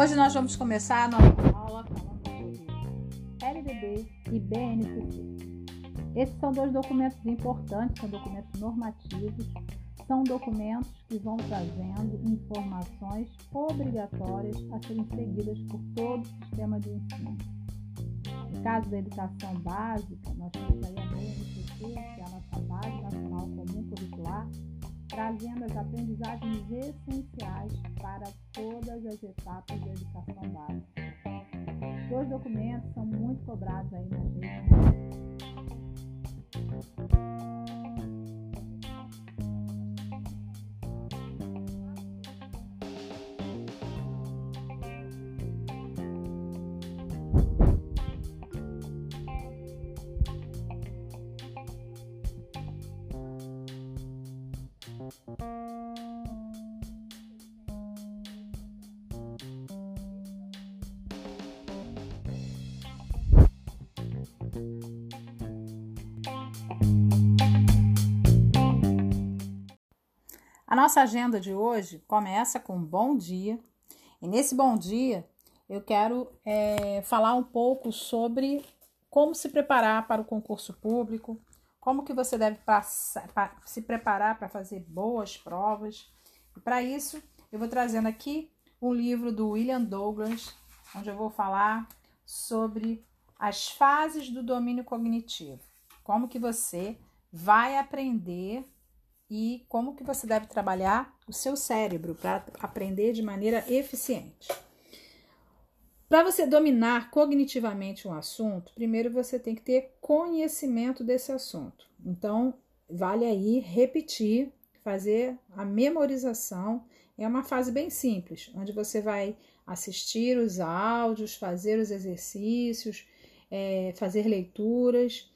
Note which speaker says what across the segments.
Speaker 1: Hoje nós vamos começar a nossa aula falando sobre LDB e BNCC. Esses são dois documentos importantes, são documentos normativos, são documentos que vão trazendo informações obrigatórias a serem seguidas por todo o sistema de ensino. No caso da educação básica, nós temos aí a BNCC, que é a nossa Base Nacional Comum Curricular, trazendo as aprendizagens essenciais para todas as etapas da educação básica. Os dois documentos são muito cobrados aí nas redes. Nossa agenda de hoje começa com um bom dia, e nesse bom dia eu quero é, falar um pouco sobre como se preparar para o concurso público, como que você deve passar, se preparar para fazer boas provas. E para isso, eu vou trazendo aqui um livro do William Douglas, onde eu vou falar sobre as fases do domínio cognitivo. Como que você vai aprender e como que você deve trabalhar o seu cérebro para aprender de maneira eficiente. Para você dominar cognitivamente um assunto, primeiro você tem que ter conhecimento desse assunto. Então, vale aí repetir, fazer a memorização. É uma fase bem simples, onde você vai assistir os áudios, fazer os exercícios, é, fazer leituras,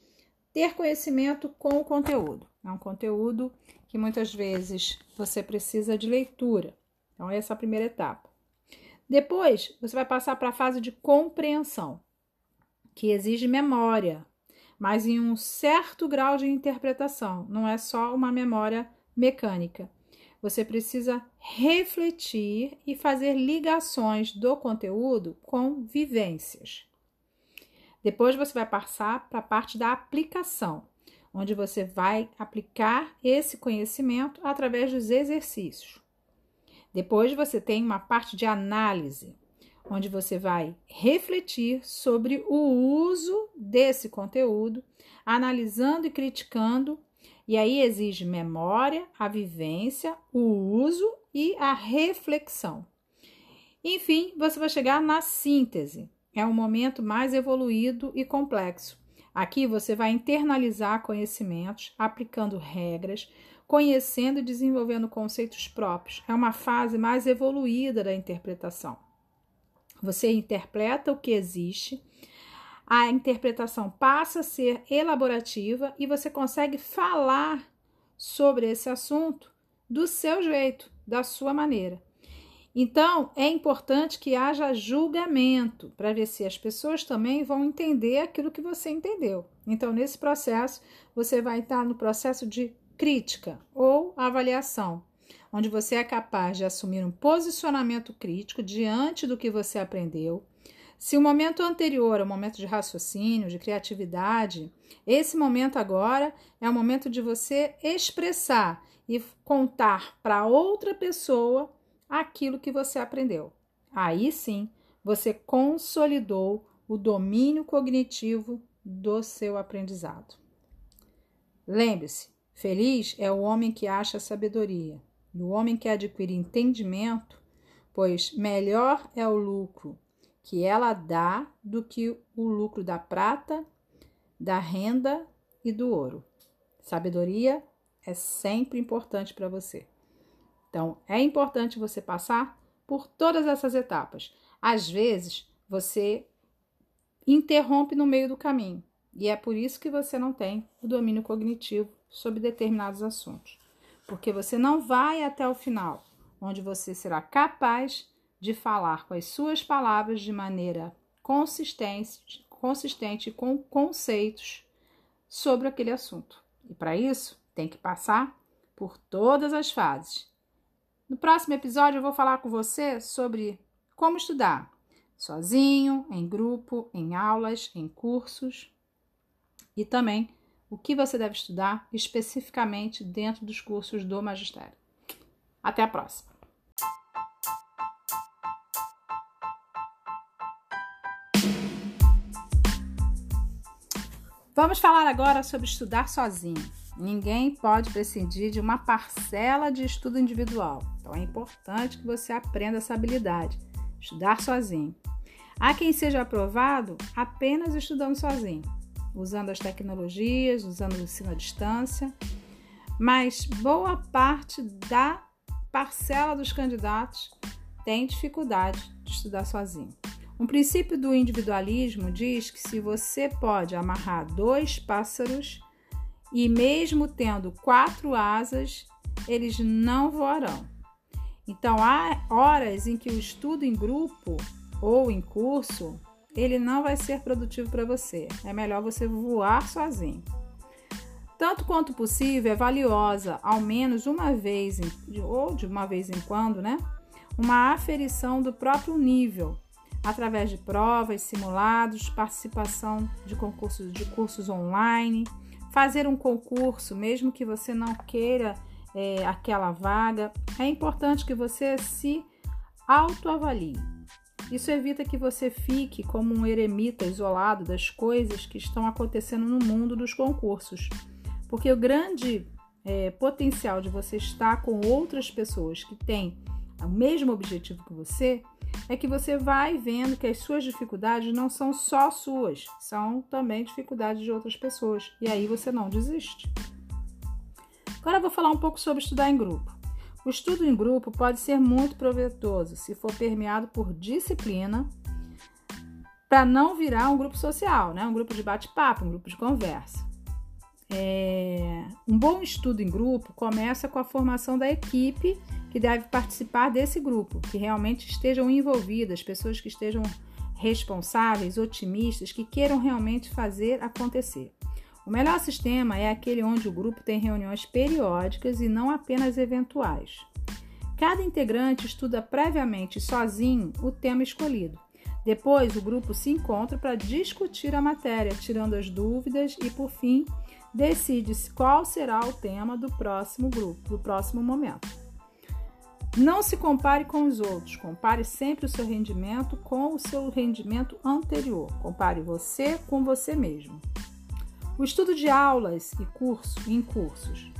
Speaker 1: ter conhecimento com o conteúdo. É um conteúdo que muitas vezes você precisa de leitura. Então, essa é a primeira etapa. Depois, você vai passar para a fase de compreensão, que exige memória, mas em um certo grau de interpretação, não é só uma memória mecânica. Você precisa refletir e fazer ligações do conteúdo com vivências. Depois você vai passar para a parte da aplicação, onde você vai aplicar esse conhecimento através dos exercícios. Depois você tem uma parte de análise, onde você vai refletir sobre o uso desse conteúdo, analisando e criticando, e aí exige memória, a vivência, o uso e a reflexão. Enfim, você vai chegar na síntese. É um momento mais evoluído e complexo, Aqui você vai internalizar conhecimentos, aplicando regras, conhecendo e desenvolvendo conceitos próprios. É uma fase mais evoluída da interpretação. Você interpreta o que existe, a interpretação passa a ser elaborativa e você consegue falar sobre esse assunto do seu jeito, da sua maneira. Então, é importante que haja julgamento para ver se as pessoas também vão entender aquilo que você entendeu. Então, nesse processo, você vai estar no processo de crítica ou avaliação, onde você é capaz de assumir um posicionamento crítico diante do que você aprendeu. Se o momento anterior é o momento de raciocínio, de criatividade, esse momento agora é o momento de você expressar e contar para outra pessoa aquilo que você aprendeu. Aí sim, você consolidou o domínio cognitivo do seu aprendizado. Lembre-se, feliz é o homem que acha sabedoria, e o homem que adquire entendimento, pois melhor é o lucro que ela dá do que o lucro da prata, da renda e do ouro. Sabedoria é sempre importante para você. Então, é importante você passar por todas essas etapas. Às vezes, você interrompe no meio do caminho, e é por isso que você não tem o domínio cognitivo sobre determinados assuntos. Porque você não vai até o final, onde você será capaz de falar com as suas palavras de maneira consistente, consistente com conceitos sobre aquele assunto. E para isso, tem que passar por todas as fases no próximo episódio, eu vou falar com você sobre Como estudar? Sozinho, em grupo, em aulas, em cursos. E também o que você deve estudar especificamente dentro dos cursos do magistério. Até a próxima! Vamos falar agora sobre estudar sozinho. Ninguém pode prescindir de uma parcela de estudo individual. Então é importante que você aprenda essa habilidade, estudar sozinho. Há quem seja aprovado apenas estudando sozinho, usando as tecnologias, usando o ensino à distância, mas boa parte da parcela dos candidatos tem dificuldade de estudar sozinho. Um princípio do individualismo diz que se você pode amarrar dois pássaros e mesmo tendo quatro asas, eles não voarão. Então há horas em que o estudo em grupo ou em curso, ele não vai ser produtivo para você. É melhor você voar sozinho. Tanto quanto possível, é valiosa, ao menos uma vez, ou de uma vez em quando, né? Uma aferição do próprio nível através de provas, simulados, participação de concursos de cursos online, fazer um concurso, mesmo que você não queira é, aquela vaga, é importante que você se autoavalie. Isso evita que você fique como um eremita isolado das coisas que estão acontecendo no mundo dos concursos, porque o grande é, potencial de você estar com outras pessoas que têm o mesmo objetivo que você é que você vai vendo que as suas dificuldades não são só suas, são também dificuldades de outras pessoas. E aí você não desiste. Agora eu vou falar um pouco sobre estudar em grupo. O estudo em grupo pode ser muito proveitoso se for permeado por disciplina, para não virar um grupo social, né? um grupo de bate-papo, um grupo de conversa. É... Um bom estudo em grupo começa com a formação da equipe que deve participar desse grupo, que realmente estejam envolvidas, pessoas que estejam responsáveis, otimistas, que queiram realmente fazer acontecer. O melhor sistema é aquele onde o grupo tem reuniões periódicas e não apenas eventuais. Cada integrante estuda previamente sozinho o tema escolhido. Depois, o grupo se encontra para discutir a matéria, tirando as dúvidas e, por fim, decide qual será o tema do próximo grupo, do próximo momento. Não se compare com os outros, compare sempre o seu rendimento com o seu rendimento anterior. Compare você com você mesmo. O estudo de aulas e curso, em cursos.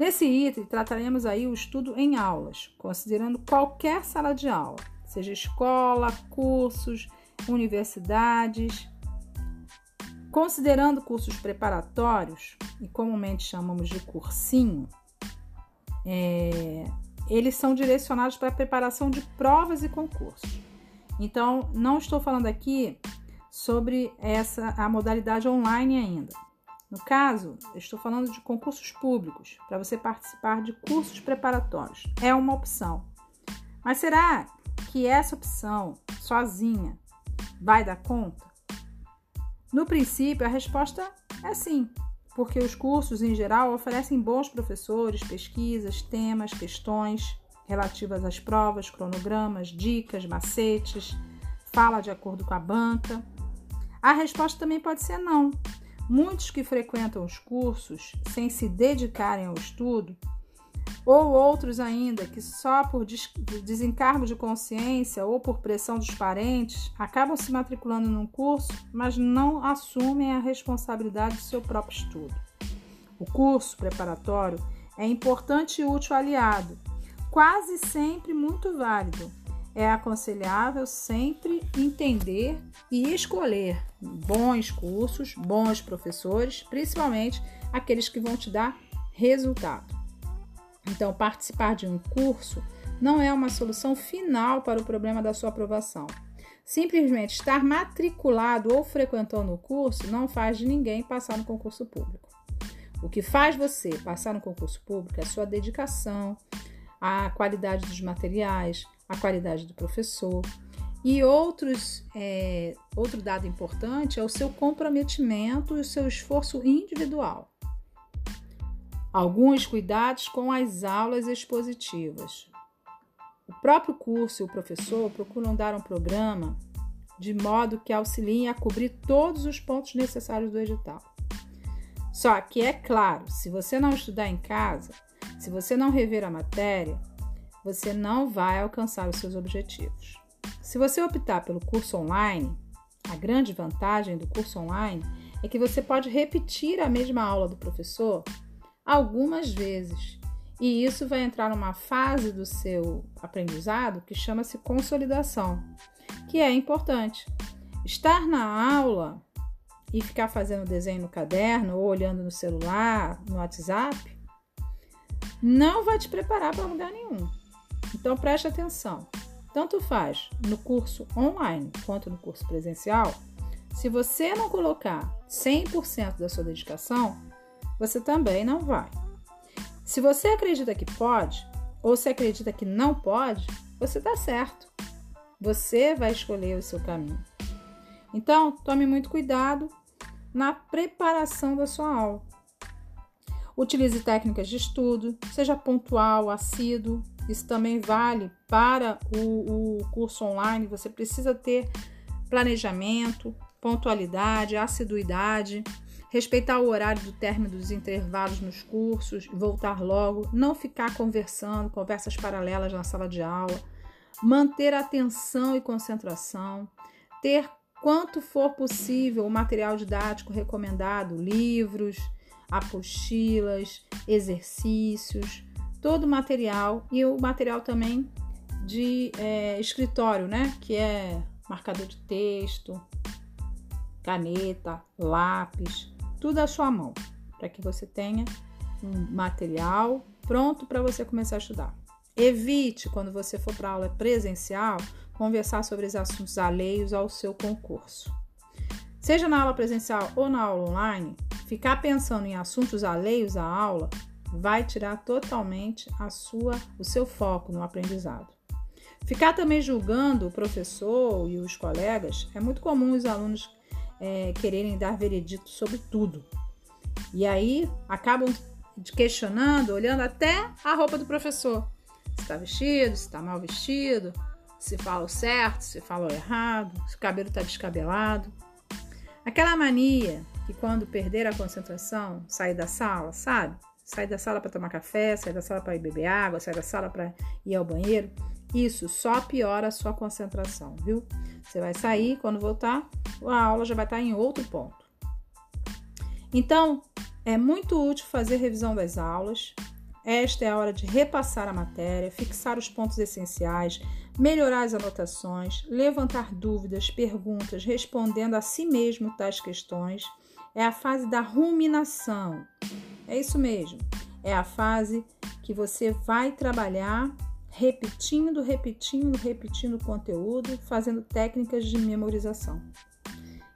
Speaker 1: Nesse item, trataremos aí o estudo em aulas, considerando qualquer sala de aula, seja escola, cursos, universidades. Considerando cursos preparatórios, e comumente chamamos de cursinho, é, eles são direcionados para a preparação de provas e concursos. Então, não estou falando aqui sobre essa a modalidade online ainda. No caso, estou falando de concursos públicos, para você participar de cursos preparatórios. É uma opção. Mas será que essa opção sozinha vai dar conta? No princípio, a resposta é sim porque os cursos em geral oferecem bons professores, pesquisas, temas, questões relativas às provas, cronogramas, dicas, macetes, fala de acordo com a banca. A resposta também pode ser não. Muitos que frequentam os cursos sem se dedicarem ao estudo ou outros ainda que só por desencargo de consciência ou por pressão dos parentes acabam se matriculando num curso, mas não assumem a responsabilidade do seu próprio estudo. O curso preparatório é importante e útil aliado, quase sempre muito válido. É aconselhável sempre entender e escolher bons cursos, bons professores, principalmente aqueles que vão te dar resultado. Então, participar de um curso não é uma solução final para o problema da sua aprovação. Simplesmente estar matriculado ou frequentando o curso não faz de ninguém passar no concurso público. O que faz você passar no concurso público é a sua dedicação, a qualidade dos materiais, a qualidade do professor. E outros, é, outro dado importante é o seu comprometimento e o seu esforço individual. Alguns cuidados com as aulas expositivas. O próprio curso e o professor procuram dar um programa de modo que auxiliem a cobrir todos os pontos necessários do edital. Só que é claro, se você não estudar em casa, se você não rever a matéria, você não vai alcançar os seus objetivos. Se você optar pelo curso online, a grande vantagem do curso online é que você pode repetir a mesma aula do professor algumas vezes. E isso vai entrar numa fase do seu aprendizado que chama-se consolidação, que é importante. Estar na aula e ficar fazendo desenho no caderno ou olhando no celular, no WhatsApp, não vai te preparar para lugar nenhum. Então preste atenção. Tanto faz no curso online quanto no curso presencial, se você não colocar 100% da sua dedicação, você também não vai. Se você acredita que pode, ou se acredita que não pode, você está certo. Você vai escolher o seu caminho. Então, tome muito cuidado na preparação da sua aula. Utilize técnicas de estudo, seja pontual, assíduo. Isso também vale para o, o curso online. Você precisa ter planejamento, pontualidade, assiduidade, respeitar o horário do término dos intervalos nos cursos, voltar logo, não ficar conversando, conversas paralelas na sala de aula, manter atenção e concentração, ter quanto for possível o material didático recomendado, livros, apostilas, exercícios, todo o material e o material também de é, escritório, né? Que é marcador de texto, caneta, lápis, tudo à sua mão, para que você tenha um material pronto para você começar a estudar. Evite, quando você for para aula presencial, conversar sobre os assuntos alheios ao seu concurso. Seja na aula presencial ou na aula online, ficar pensando em assuntos alheios à aula vai tirar totalmente a sua, o seu foco no aprendizado. Ficar também julgando o professor e os colegas é muito comum os alunos é, quererem dar veredito sobre tudo. E aí acabam questionando, olhando até a roupa do professor. Se está vestido, se está mal vestido, se fala o certo, se fala o errado, se o cabelo está descabelado. Aquela mania que quando perder a concentração, sair da sala, sabe? Sai da sala para tomar café, sai da sala para ir beber água, sai da sala para ir ao banheiro. Isso só piora a sua concentração, viu? Você vai sair, quando voltar, a aula já vai estar em outro ponto. Então, é muito útil fazer revisão das aulas. Esta é a hora de repassar a matéria, fixar os pontos essenciais, melhorar as anotações, levantar dúvidas, perguntas, respondendo a si mesmo tais questões. É a fase da ruminação. É isso mesmo. É a fase que você vai trabalhar repetindo, repetindo, repetindo o conteúdo, fazendo técnicas de memorização.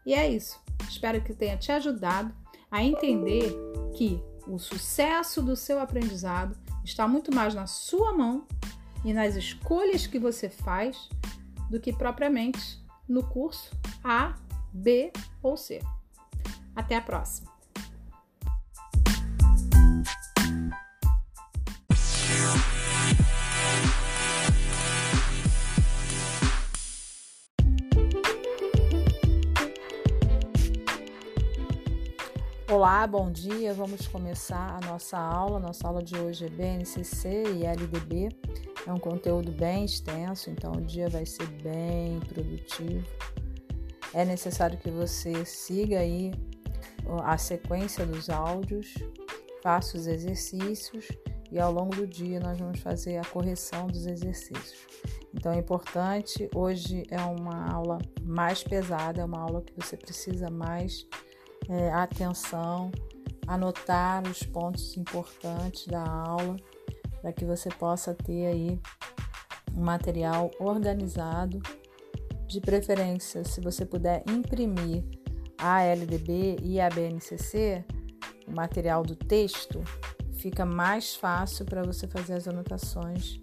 Speaker 1: E é isso. Espero que tenha te ajudado a entender que o sucesso do seu aprendizado está muito mais na sua mão e nas escolhas que você faz do que propriamente no curso A, B ou C. Até a próxima! Olá, bom dia. Vamos começar a nossa aula. Nossa aula de hoje é BNCC e LDB. É um conteúdo bem extenso, então o dia vai ser bem produtivo. É necessário que você siga aí a sequência dos áudios, faça os exercícios e ao longo do dia nós vamos fazer a correção dos exercícios. Então é importante, hoje é uma aula mais pesada, é uma aula que você precisa mais é, atenção, anotar os pontos importantes da aula, para que você possa ter aí um material organizado, de preferência, se você puder imprimir a LDB e a BNCC, o material do texto, fica mais fácil para você fazer as anotações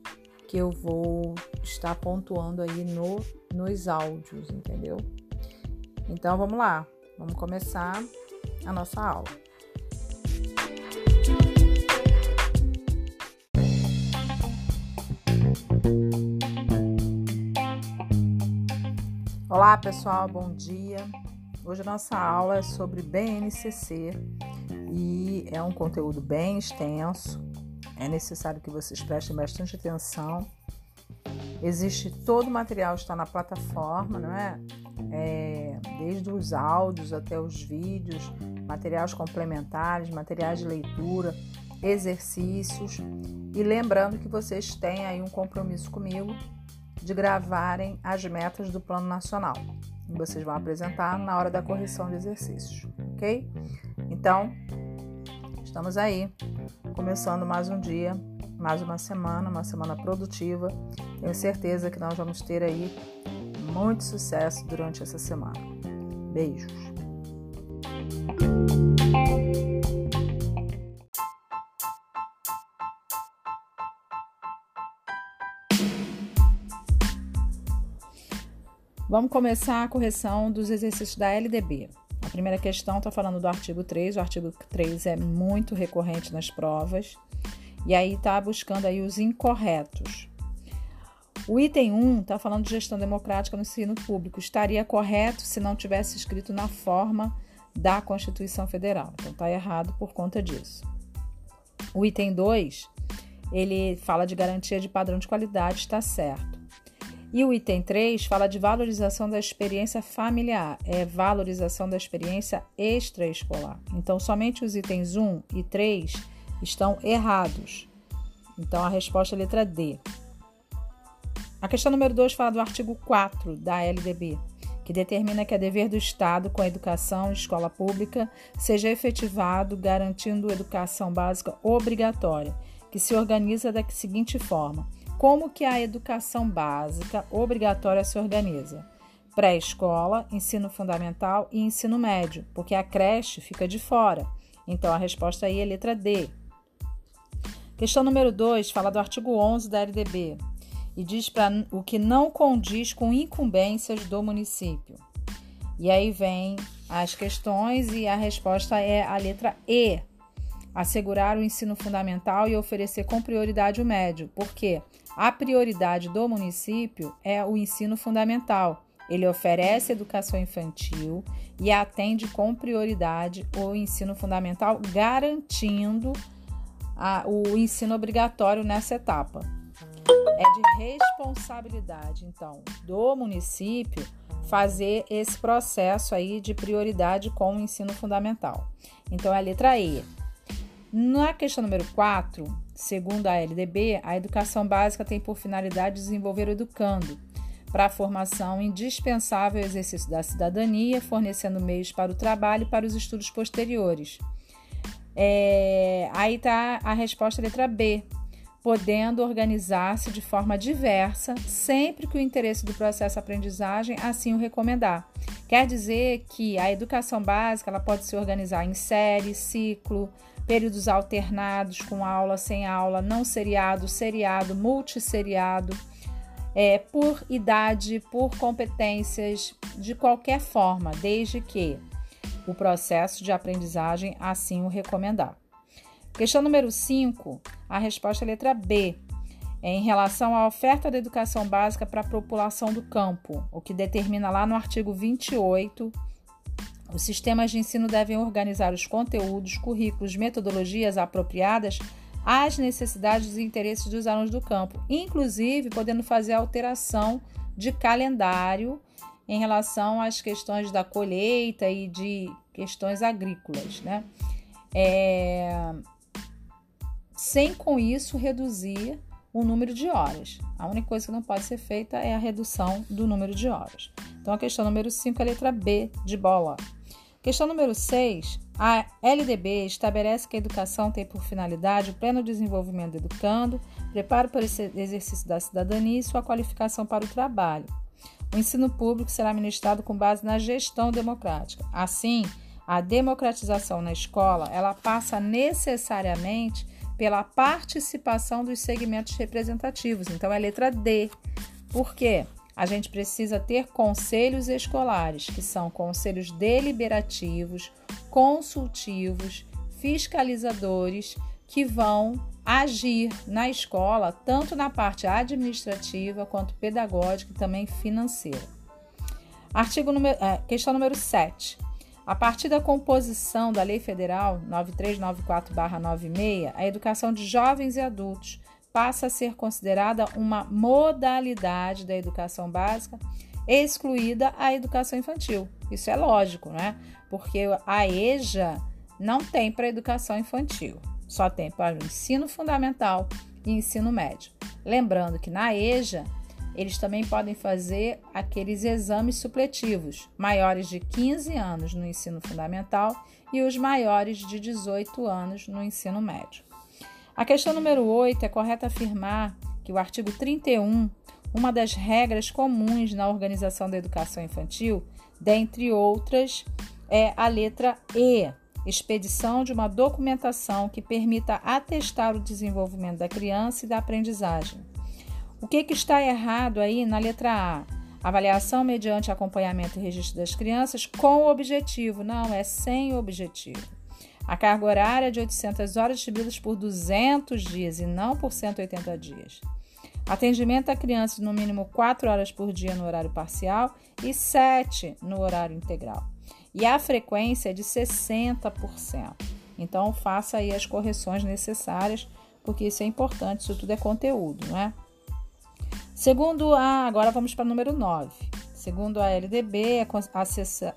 Speaker 1: que eu vou estar pontuando aí no, nos áudios, entendeu? Então vamos lá. Vamos começar a nossa aula. Olá, pessoal, bom dia. Hoje a nossa aula é sobre BNCC e é um conteúdo bem extenso. É necessário que vocês prestem bastante atenção. Existe todo o material está na plataforma, não é? É? Desde os áudios até os vídeos, materiais complementares, materiais de leitura, exercícios. E lembrando que vocês têm aí um compromisso comigo de gravarem as metas do Plano Nacional. E vocês vão apresentar na hora da correção de exercícios, ok? Então, estamos aí, começando mais um dia, mais uma semana, uma semana produtiva. Tenho certeza que nós vamos ter aí muito sucesso durante essa semana. Beijos! Vamos começar a correção dos exercícios da LDB. A primeira questão está falando do artigo 3. O artigo 3 é muito recorrente nas provas. E aí está buscando aí os incorretos. O item 1 está falando de gestão democrática no ensino público. Estaria correto se não tivesse escrito na forma da Constituição Federal. Então está errado por conta disso. O item 2, ele fala de garantia de padrão de qualidade, está certo. E o item 3 fala de valorização da experiência familiar, é valorização da experiência extraescolar. Então, somente os itens 1 e 3 estão errados. Então, a resposta é a letra D. A questão número 2 fala do artigo 4 da LDB, que determina que é dever do Estado com a educação em escola pública seja efetivado garantindo educação básica obrigatória, que se organiza da seguinte forma: como que a educação básica obrigatória se organiza? Pré-escola, ensino fundamental e ensino médio, porque a creche fica de fora. Então a resposta aí é letra D. Questão número 2 fala do artigo 11 da LDB e diz para o que não condiz com incumbências do município. E aí vem as questões e a resposta é a letra E. Assegurar o ensino fundamental e oferecer com prioridade o médio. Por quê? A prioridade do município é o ensino fundamental. Ele oferece educação infantil e atende com prioridade o ensino fundamental, garantindo a, o ensino obrigatório nessa etapa. É de responsabilidade, então, do município fazer esse processo aí de prioridade com o ensino fundamental. Então, é a letra E. Na questão número 4, Segundo a LDB, a educação básica tem por finalidade desenvolver o educando para a formação indispensável ao exercício da cidadania, fornecendo meios para o trabalho e para os estudos posteriores. É, aí está a resposta letra B, podendo organizar-se de forma diversa, sempre que o interesse do processo aprendizagem assim o recomendar. Quer dizer que a educação básica ela pode se organizar em série, ciclo, períodos alternados com aula, sem aula, não seriado, seriado, multisseriado, é, por idade, por competências, de qualquer forma, desde que o processo de aprendizagem assim o recomendar. Questão número 5, a resposta é letra B. É em relação à oferta da educação básica para a população do campo, o que determina lá no artigo 28 os sistemas de ensino devem organizar os conteúdos, currículos, metodologias apropriadas às necessidades e interesses dos alunos do campo, inclusive podendo fazer alteração de calendário em relação às questões da colheita e de questões agrícolas, né? É... Sem com isso reduzir o número de horas. A única coisa que não pode ser feita é a redução do número de horas. Então a questão número 5 é a letra B de bola. Questão número 6. A LDB estabelece que a educação tem por finalidade o pleno desenvolvimento do educando, preparo para o exercício da cidadania e sua qualificação para o trabalho. O ensino público será ministrado com base na gestão democrática. Assim, a democratização na escola, ela passa necessariamente pela participação dos segmentos representativos. Então é letra D. Por quê? a gente precisa ter conselhos escolares, que são conselhos deliberativos, consultivos, fiscalizadores, que vão agir na escola, tanto na parte administrativa quanto pedagógica e também financeira. Artigo número, é, questão número 7. A partir da composição da Lei Federal 9394-96, a educação de jovens e adultos passa a ser considerada uma modalidade da educação básica, excluída a educação infantil. Isso é lógico, né? Porque a EJA não tem para educação infantil, só tem para o ensino fundamental e ensino médio. Lembrando que na EJA eles também podem fazer aqueles exames supletivos, maiores de 15 anos no ensino fundamental e os maiores de 18 anos no ensino médio. A questão número 8 é correto afirmar que o artigo 31, uma das regras comuns na organização da educação infantil, dentre outras, é a letra E, expedição de uma documentação que permita atestar o desenvolvimento da criança e da aprendizagem. O que, que está errado aí na letra A? Avaliação mediante acompanhamento e registro das crianças com objetivo. Não, é sem objetivo. A carga horária é de 800 horas distribuídas por 200 dias e não por 180 dias. Atendimento a crianças no mínimo 4 horas por dia no horário parcial e 7 no horário integral. E a frequência é de 60%. Então faça aí as correções necessárias, porque isso é importante, isso tudo é conteúdo, não é? Segundo a, agora vamos para o número 9. Segundo a LDB, é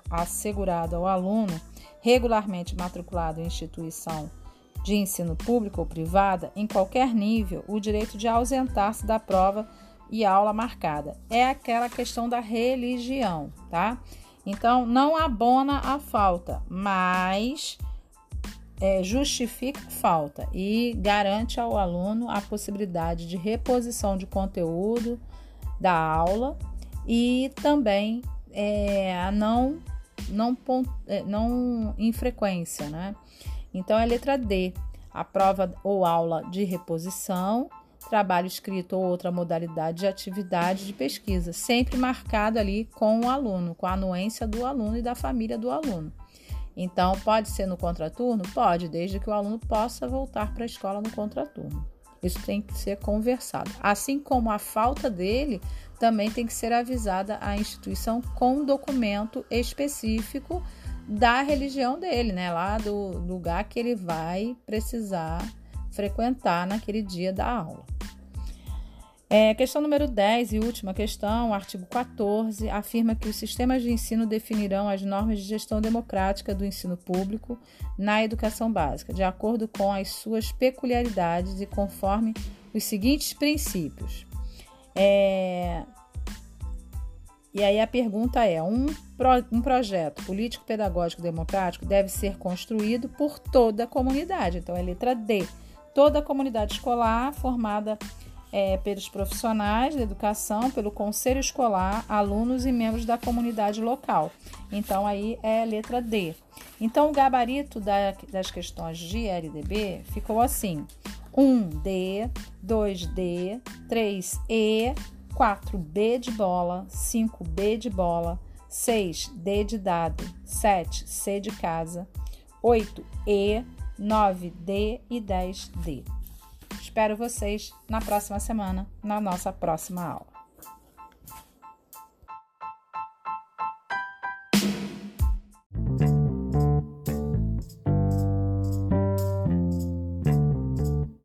Speaker 1: assegurado ao aluno regularmente matriculado em instituição de ensino público ou privada, em qualquer nível, o direito de ausentar-se da prova e aula marcada. É aquela questão da religião, tá? Então, não abona a falta, mas é, justifica a falta e garante ao aluno a possibilidade de reposição de conteúdo da aula e também é, a não, não, é, não infrequência, né? Então, é letra D, a prova ou aula de reposição, trabalho escrito ou outra modalidade de atividade de pesquisa, sempre marcado ali com o aluno, com a anuência do aluno e da família do aluno. Então, pode ser no contraturno? Pode, desde que o aluno possa voltar para a escola no contraturno. Isso tem que ser conversado. Assim como a falta dele, também tem que ser avisada à instituição com documento específico da religião dele, né? Lá do lugar que ele vai precisar frequentar naquele dia da aula. É, questão número 10 e última questão, artigo 14, afirma que os sistemas de ensino definirão as normas de gestão democrática do ensino público na educação básica, de acordo com as suas peculiaridades e conforme os seguintes princípios. É... E aí a pergunta é: um, pro... um projeto político-pedagógico democrático deve ser construído por toda a comunidade. Então é letra D. Toda a comunidade escolar formada é, pelos profissionais da educação, pelo conselho escolar, alunos e membros da comunidade local. Então, aí é a letra D. Então, o gabarito da, das questões de LDB ficou assim: 1D, 2D, 3E, 4B de bola, 5B de bola, 6D de dado, 7 C de casa, 8E, 9D e 10D. Espero vocês na próxima semana, na nossa próxima aula.